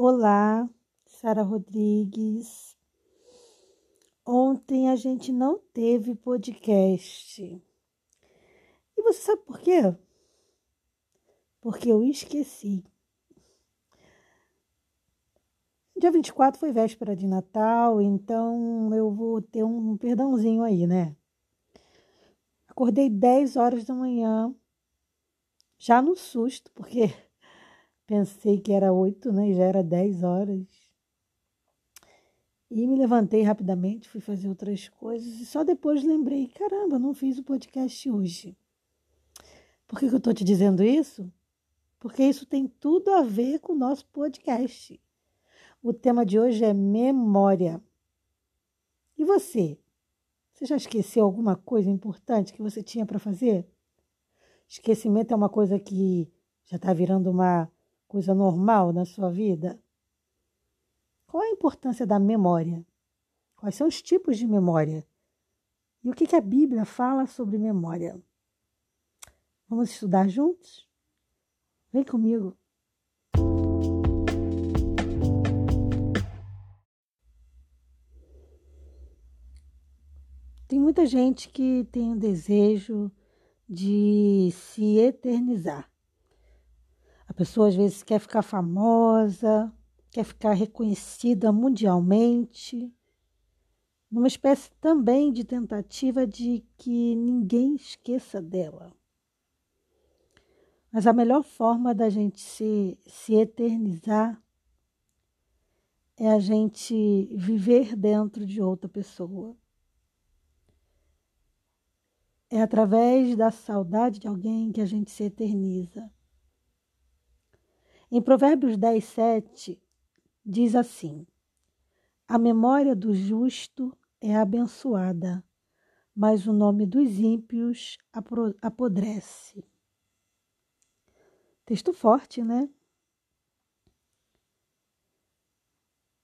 Olá, Sara Rodrigues. Ontem a gente não teve podcast. E você sabe por quê? Porque eu esqueci. Dia 24 foi véspera de Natal, então eu vou ter um perdãozinho aí, né? Acordei 10 horas da manhã, já no susto, porque Pensei que era oito, né? E já era dez horas. E me levantei rapidamente, fui fazer outras coisas e só depois lembrei: caramba, não fiz o podcast hoje. Por que, que eu estou te dizendo isso? Porque isso tem tudo a ver com o nosso podcast. O tema de hoje é memória. E você? Você já esqueceu alguma coisa importante que você tinha para fazer? Esquecimento é uma coisa que já está virando uma coisa normal na sua vida? Qual a importância da memória? Quais são os tipos de memória? E o que, que a Bíblia fala sobre memória? Vamos estudar juntos? Vem comigo. Tem muita gente que tem o desejo de se eternizar pessoa às vezes quer ficar famosa, quer ficar reconhecida mundialmente, numa espécie também de tentativa de que ninguém esqueça dela. Mas a melhor forma da gente se, se eternizar é a gente viver dentro de outra pessoa. É através da saudade de alguém que a gente se eterniza. Em Provérbios 10, 7, diz assim: A memória do justo é abençoada, mas o nome dos ímpios apodrece. Texto forte, né?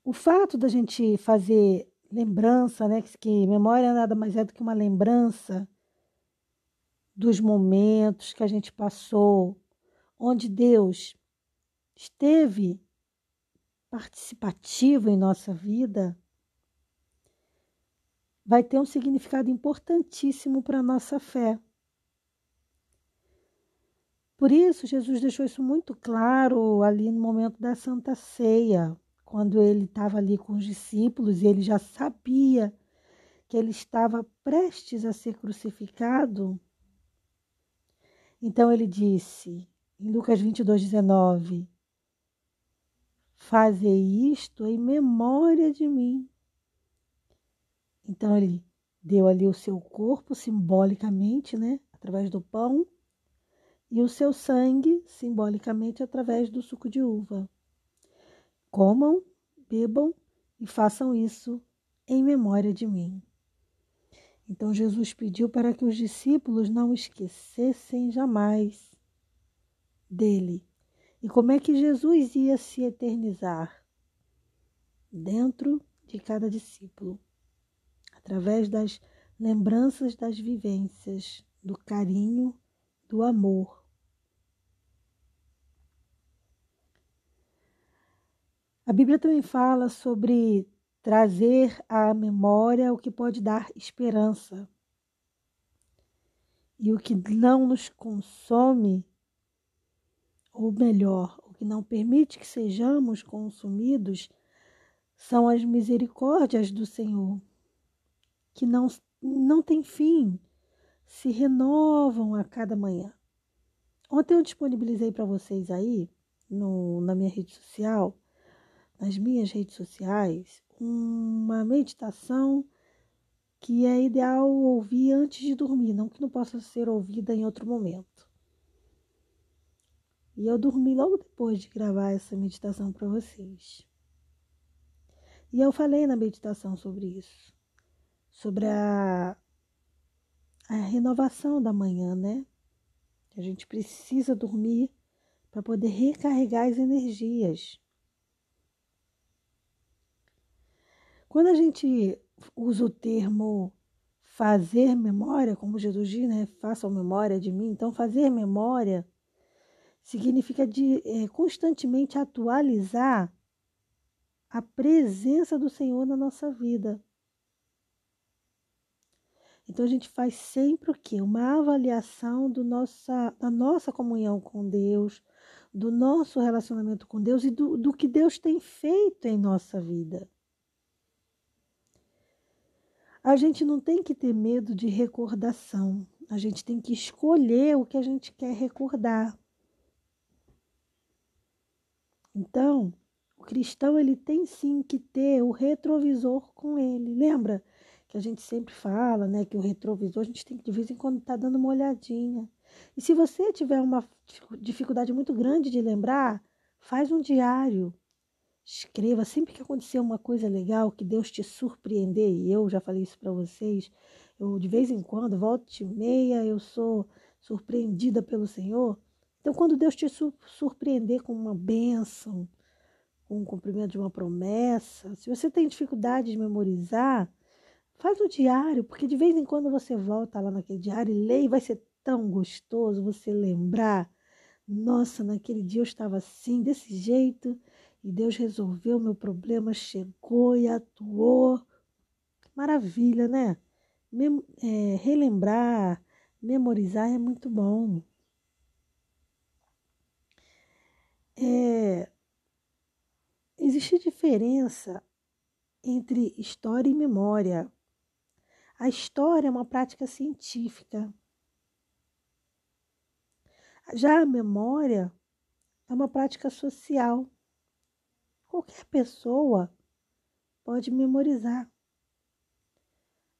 O fato da gente fazer lembrança, né, que memória nada mais é do que uma lembrança dos momentos que a gente passou, onde Deus esteve participativo em nossa vida, vai ter um significado importantíssimo para a nossa fé. Por isso, Jesus deixou isso muito claro ali no momento da Santa Ceia, quando ele estava ali com os discípulos e ele já sabia que ele estava prestes a ser crucificado. Então ele disse, em Lucas 22, 19: Fazei isto em memória de mim. Então ele deu ali o seu corpo simbolicamente, né, através do pão, e o seu sangue simbolicamente através do suco de uva. Comam, bebam e façam isso em memória de mim. Então Jesus pediu para que os discípulos não esquecessem jamais dele e como é que Jesus ia se eternizar? Dentro de cada discípulo, através das lembranças das vivências, do carinho, do amor. A Bíblia também fala sobre trazer à memória o que pode dar esperança. E o que não nos consome ou melhor, o que não permite que sejamos consumidos, são as misericórdias do Senhor, que não, não têm fim, se renovam a cada manhã. Ontem eu disponibilizei para vocês aí, no, na minha rede social, nas minhas redes sociais, uma meditação que é ideal ouvir antes de dormir, não que não possa ser ouvida em outro momento. E eu dormi logo depois de gravar essa meditação para vocês. E eu falei na meditação sobre isso, sobre a, a renovação da manhã, né? A gente precisa dormir para poder recarregar as energias. Quando a gente usa o termo fazer memória, como Jesus diz, né? Façam memória de mim. Então, fazer memória significa de é, constantemente atualizar a presença do Senhor na nossa vida. Então a gente faz sempre o quê? Uma avaliação do nossa, da nossa comunhão com Deus, do nosso relacionamento com Deus e do, do que Deus tem feito em nossa vida. A gente não tem que ter medo de recordação. A gente tem que escolher o que a gente quer recordar. Então, o cristão ele tem sim que ter o retrovisor com ele. Lembra? que a gente sempre fala, né? Que o retrovisor a gente tem que de vez em quando estar tá dando uma olhadinha. E se você tiver uma dificuldade muito grande de lembrar, faz um diário. Escreva sempre que acontecer uma coisa legal, que Deus te surpreender, e eu já falei isso para vocês, eu de vez em quando, volta e meia, eu sou surpreendida pelo Senhor. Então, quando Deus te surpreender com uma bênção, com o cumprimento de uma promessa, se você tem dificuldade de memorizar, Faz o diário, porque de vez em quando você volta lá naquele diário e lê e vai ser tão gostoso você lembrar. Nossa, naquele dia eu estava assim, desse jeito, e Deus resolveu meu problema, chegou e atuou. Maravilha, né? Mem é, relembrar, memorizar é muito bom. É, existe diferença entre história e memória. A história é uma prática científica. Já a memória é uma prática social. Qualquer pessoa pode memorizar.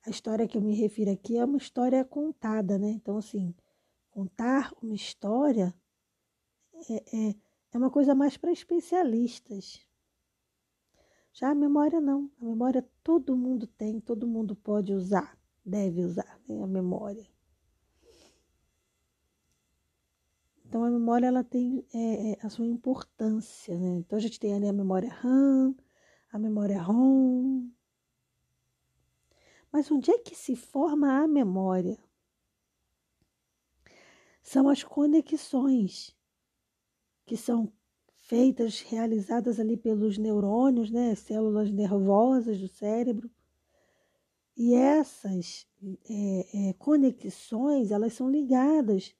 A história que eu me refiro aqui é uma história contada, né? Então, assim, contar uma história é, é, é uma coisa mais para especialistas. Já a memória não. A memória todo mundo tem, todo mundo pode usar, deve usar né, a memória. Então a memória ela tem é, é, a sua importância, né? Então a gente tem ali a memória RAM, a memória ROM. Mas onde é que se forma a memória? São as conexões que são feitas, realizadas ali pelos neurônios, né, células nervosas do cérebro. E essas é, é, conexões, elas são ligadas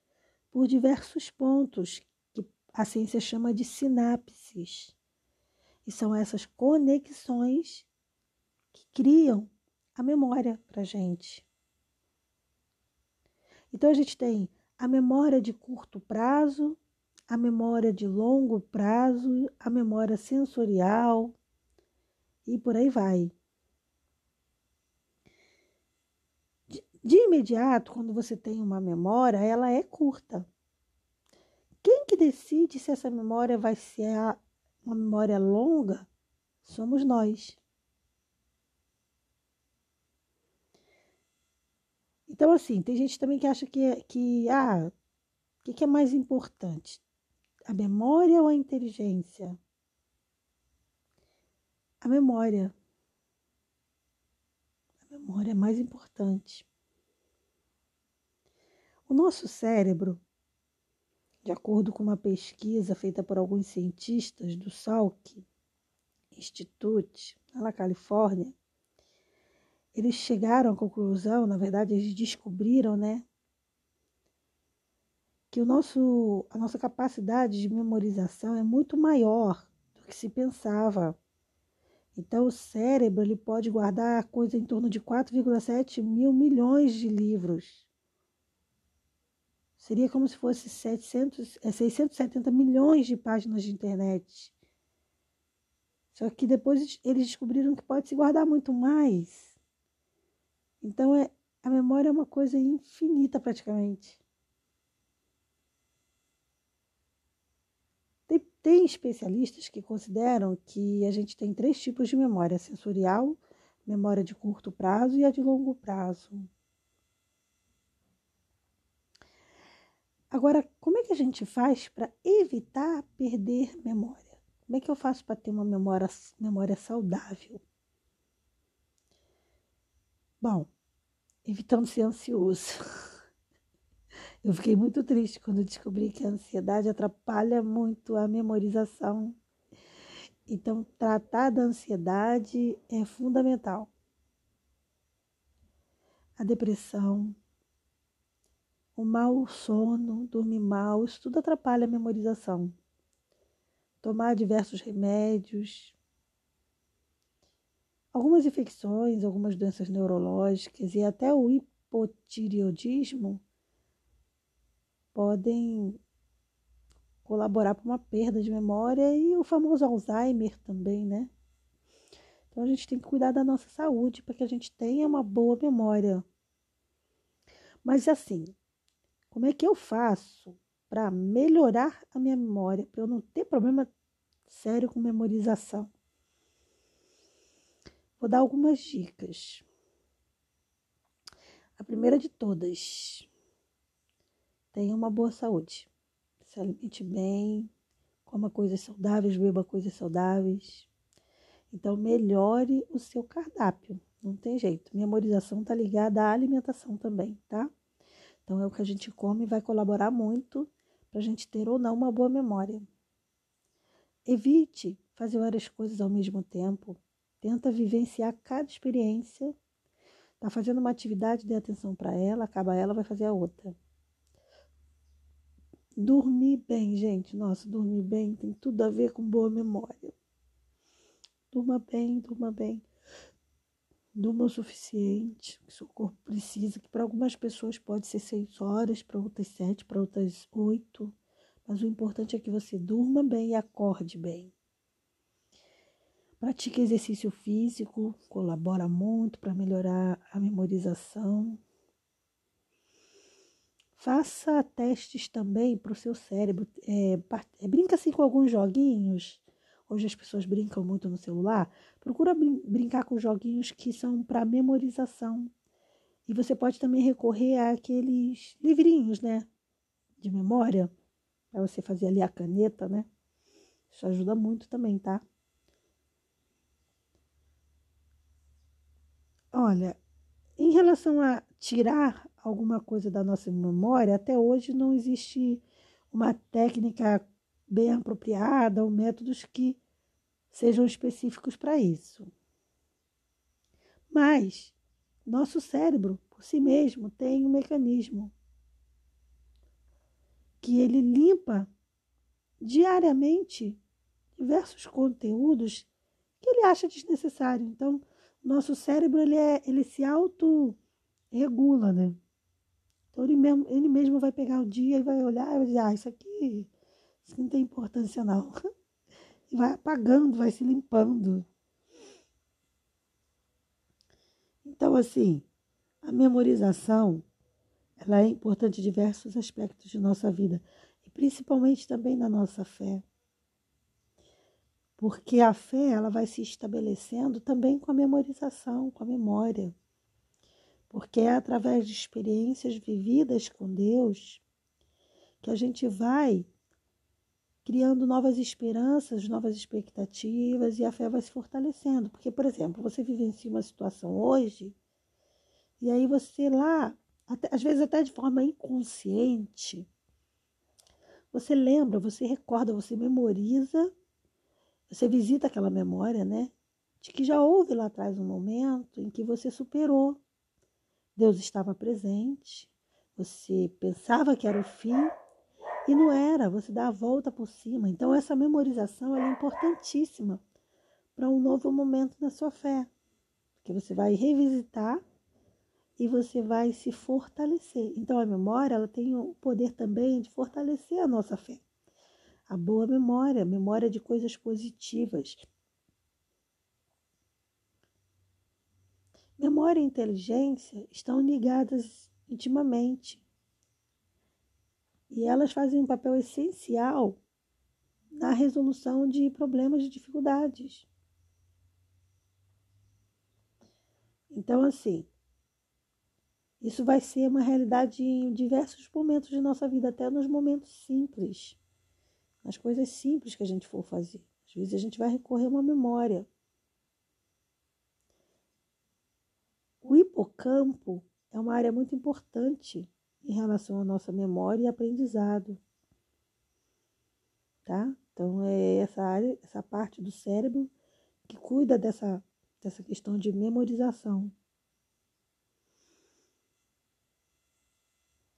por diversos pontos, que a ciência chama de sinapses. E são essas conexões que criam a memória para a gente. Então a gente tem a memória de curto prazo, a memória de longo prazo, a memória sensorial e por aí vai. De, imediato, quando você tem uma memória, ela é curta. Quem que decide se essa memória vai ser uma memória longa? Somos nós. Então, assim, tem gente também que acha que, que ah, o que, que é mais importante? A memória ou a inteligência? A memória. A memória é mais importante. O nosso cérebro, de acordo com uma pesquisa feita por alguns cientistas do Salk Institute, na Califórnia, eles chegaram à conclusão, na verdade, eles descobriram, né, que o nosso, a nossa capacidade de memorização é muito maior do que se pensava. Então, o cérebro ele pode guardar coisa em torno de 4,7 mil milhões de livros. Seria como se fosse 700, é, 670 milhões de páginas de internet. Só que depois eles descobriram que pode se guardar muito mais. Então, é, a memória é uma coisa infinita praticamente. Tem especialistas que consideram que a gente tem três tipos de memória: sensorial, memória de curto prazo e a de longo prazo. Agora, como é que a gente faz para evitar perder memória? Como é que eu faço para ter uma memória, memória saudável? Bom, evitando ser ansioso. Eu fiquei muito triste quando descobri que a ansiedade atrapalha muito a memorização. Então, tratar da ansiedade é fundamental. A depressão, o mau sono, dormir mal, isso tudo atrapalha a memorização. Tomar diversos remédios, algumas infecções, algumas doenças neurológicas e até o hipotireoidismo podem colaborar para uma perda de memória e o famoso Alzheimer também, né? Então a gente tem que cuidar da nossa saúde para que a gente tenha uma boa memória. Mas assim, como é que eu faço para melhorar a minha memória, para eu não ter problema sério com memorização? Vou dar algumas dicas. A primeira de todas, tenha uma boa saúde. Se alimente bem, coma coisas saudáveis, beba coisas saudáveis. Então, melhore o seu cardápio. Não tem jeito. Memorização está ligada à alimentação também, tá? Então, é o que a gente come e vai colaborar muito para a gente ter ou não uma boa memória. Evite fazer várias coisas ao mesmo tempo. Tenta vivenciar cada experiência. Está fazendo uma atividade, dê atenção para ela, acaba ela, vai fazer a outra. Dormir bem, gente. Nossa, dormir bem tem tudo a ver com boa memória. Durma bem, durma bem durma o suficiente, que seu corpo precisa, que para algumas pessoas pode ser seis horas, para outras sete, para outras oito, mas o importante é que você durma bem e acorde bem. Pratique exercício físico, colabora muito para melhorar a memorização. Faça testes também para o seu cérebro. É, brinca assim com alguns joguinhos hoje as pessoas brincam muito no celular, procura brin brincar com joguinhos que são para memorização. E você pode também recorrer àqueles livrinhos, né, de memória, para você fazer ali a caneta, né? Isso ajuda muito também, tá? Olha, em relação a tirar alguma coisa da nossa memória, até hoje não existe uma técnica bem apropriada ou métodos que sejam específicos para isso. Mas nosso cérebro, por si mesmo, tem um mecanismo que ele limpa diariamente diversos conteúdos que ele acha desnecessário. Então, nosso cérebro ele, é, ele se auto-regula, né? Então, ele mesmo, ele mesmo vai pegar o dia e vai olhar e vai dizer, ah, isso aqui isso não tem importância, não. E vai apagando, vai se limpando. Então, assim, a memorização ela é importante em diversos aspectos de nossa vida e principalmente também na nossa fé. Porque a fé ela vai se estabelecendo também com a memorização, com a memória. Porque é através de experiências vividas com Deus que a gente vai criando novas esperanças, novas expectativas e a fé vai se fortalecendo. Porque, por exemplo, você vivencia uma situação hoje e aí você lá, até, às vezes até de forma inconsciente, você lembra, você recorda, você memoriza, você visita aquela memória, né? De que já houve lá atrás um momento em que você superou. Deus estava presente, você pensava que era o fim, e não era, você dá a volta por cima. Então, essa memorização é importantíssima para um novo momento na sua fé. Que você vai revisitar e você vai se fortalecer. Então, a memória ela tem o poder também de fortalecer a nossa fé. A boa memória, memória de coisas positivas. Memória e inteligência estão ligadas intimamente e elas fazem um papel essencial na resolução de problemas de dificuldades. Então, assim, isso vai ser uma realidade em diversos momentos de nossa vida, até nos momentos simples, nas coisas simples que a gente for fazer. Às vezes a gente vai recorrer a uma memória. O hipocampo é uma área muito importante em relação à nossa memória e aprendizado. Tá? Então, é essa área, essa parte do cérebro que cuida dessa, dessa questão de memorização.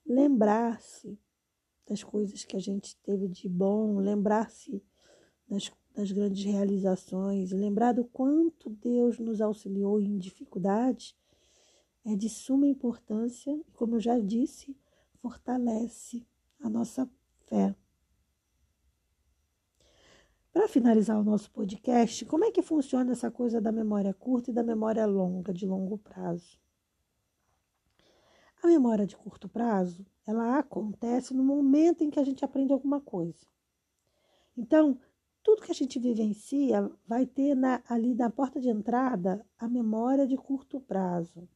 Lembrar-se das coisas que a gente teve de bom, lembrar-se das, das grandes realizações, lembrar do quanto Deus nos auxiliou em dificuldades, é de suma importância e, como eu já disse, fortalece a nossa fé. Para finalizar o nosso podcast, como é que funciona essa coisa da memória curta e da memória longa, de longo prazo? A memória de curto prazo, ela acontece no momento em que a gente aprende alguma coisa. Então, tudo que a gente vivencia vai ter na, ali na porta de entrada a memória de curto prazo.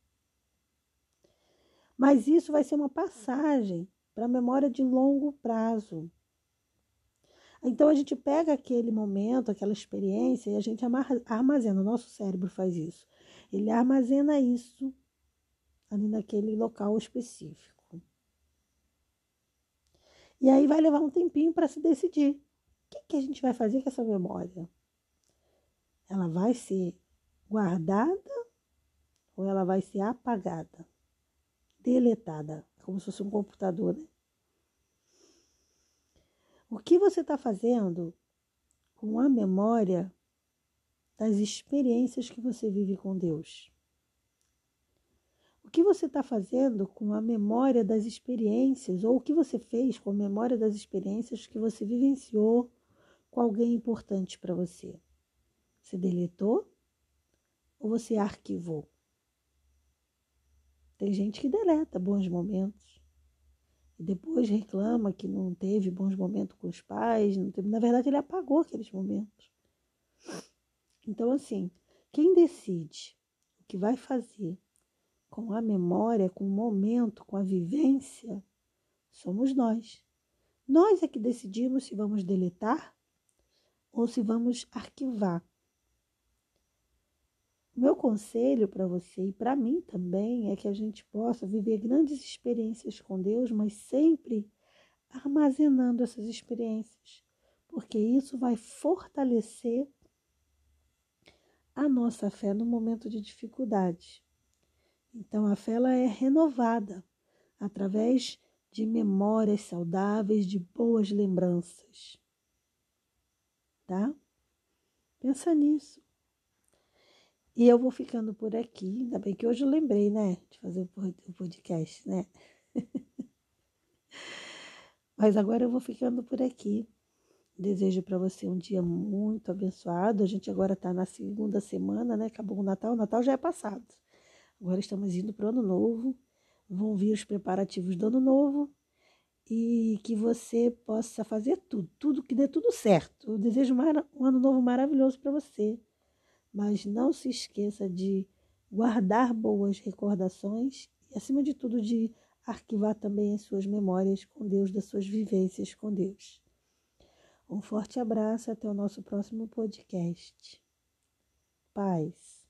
Mas isso vai ser uma passagem para a memória de longo prazo. Então a gente pega aquele momento, aquela experiência e a gente armazena. O nosso cérebro faz isso. Ele armazena isso ali naquele local específico. E aí vai levar um tempinho para se decidir. O que, que a gente vai fazer com essa memória? Ela vai ser guardada ou ela vai ser apagada? Deletada, como se fosse um computador, né? O que você está fazendo com a memória das experiências que você vive com Deus? O que você está fazendo com a memória das experiências, ou o que você fez com a memória das experiências que você vivenciou com alguém importante para você? Você deletou ou você arquivou? Tem gente que deleta bons momentos e depois reclama que não teve bons momentos com os pais, não teve, na verdade ele apagou aqueles momentos. Então assim, quem decide o que vai fazer com a memória, com o momento, com a vivência, somos nós. Nós é que decidimos se vamos deletar ou se vamos arquivar. Meu conselho para você e para mim também é que a gente possa viver grandes experiências com Deus, mas sempre armazenando essas experiências, porque isso vai fortalecer a nossa fé no momento de dificuldade. Então a fé ela é renovada através de memórias saudáveis, de boas lembranças. Tá? Pensa nisso. E eu vou ficando por aqui. Ainda bem que hoje eu lembrei, né? De fazer o podcast, né? Mas agora eu vou ficando por aqui. Desejo para você um dia muito abençoado. A gente agora está na segunda semana, né? Acabou o Natal. O Natal já é passado. Agora estamos indo para o Ano Novo. Vão vir os preparativos do Ano Novo. E que você possa fazer tudo, tudo que dê tudo certo. Eu desejo um ano novo maravilhoso para você mas não se esqueça de guardar boas recordações e, acima de tudo, de arquivar também as suas memórias com Deus, das suas vivências com Deus. Um forte abraço até o nosso próximo podcast. Paz.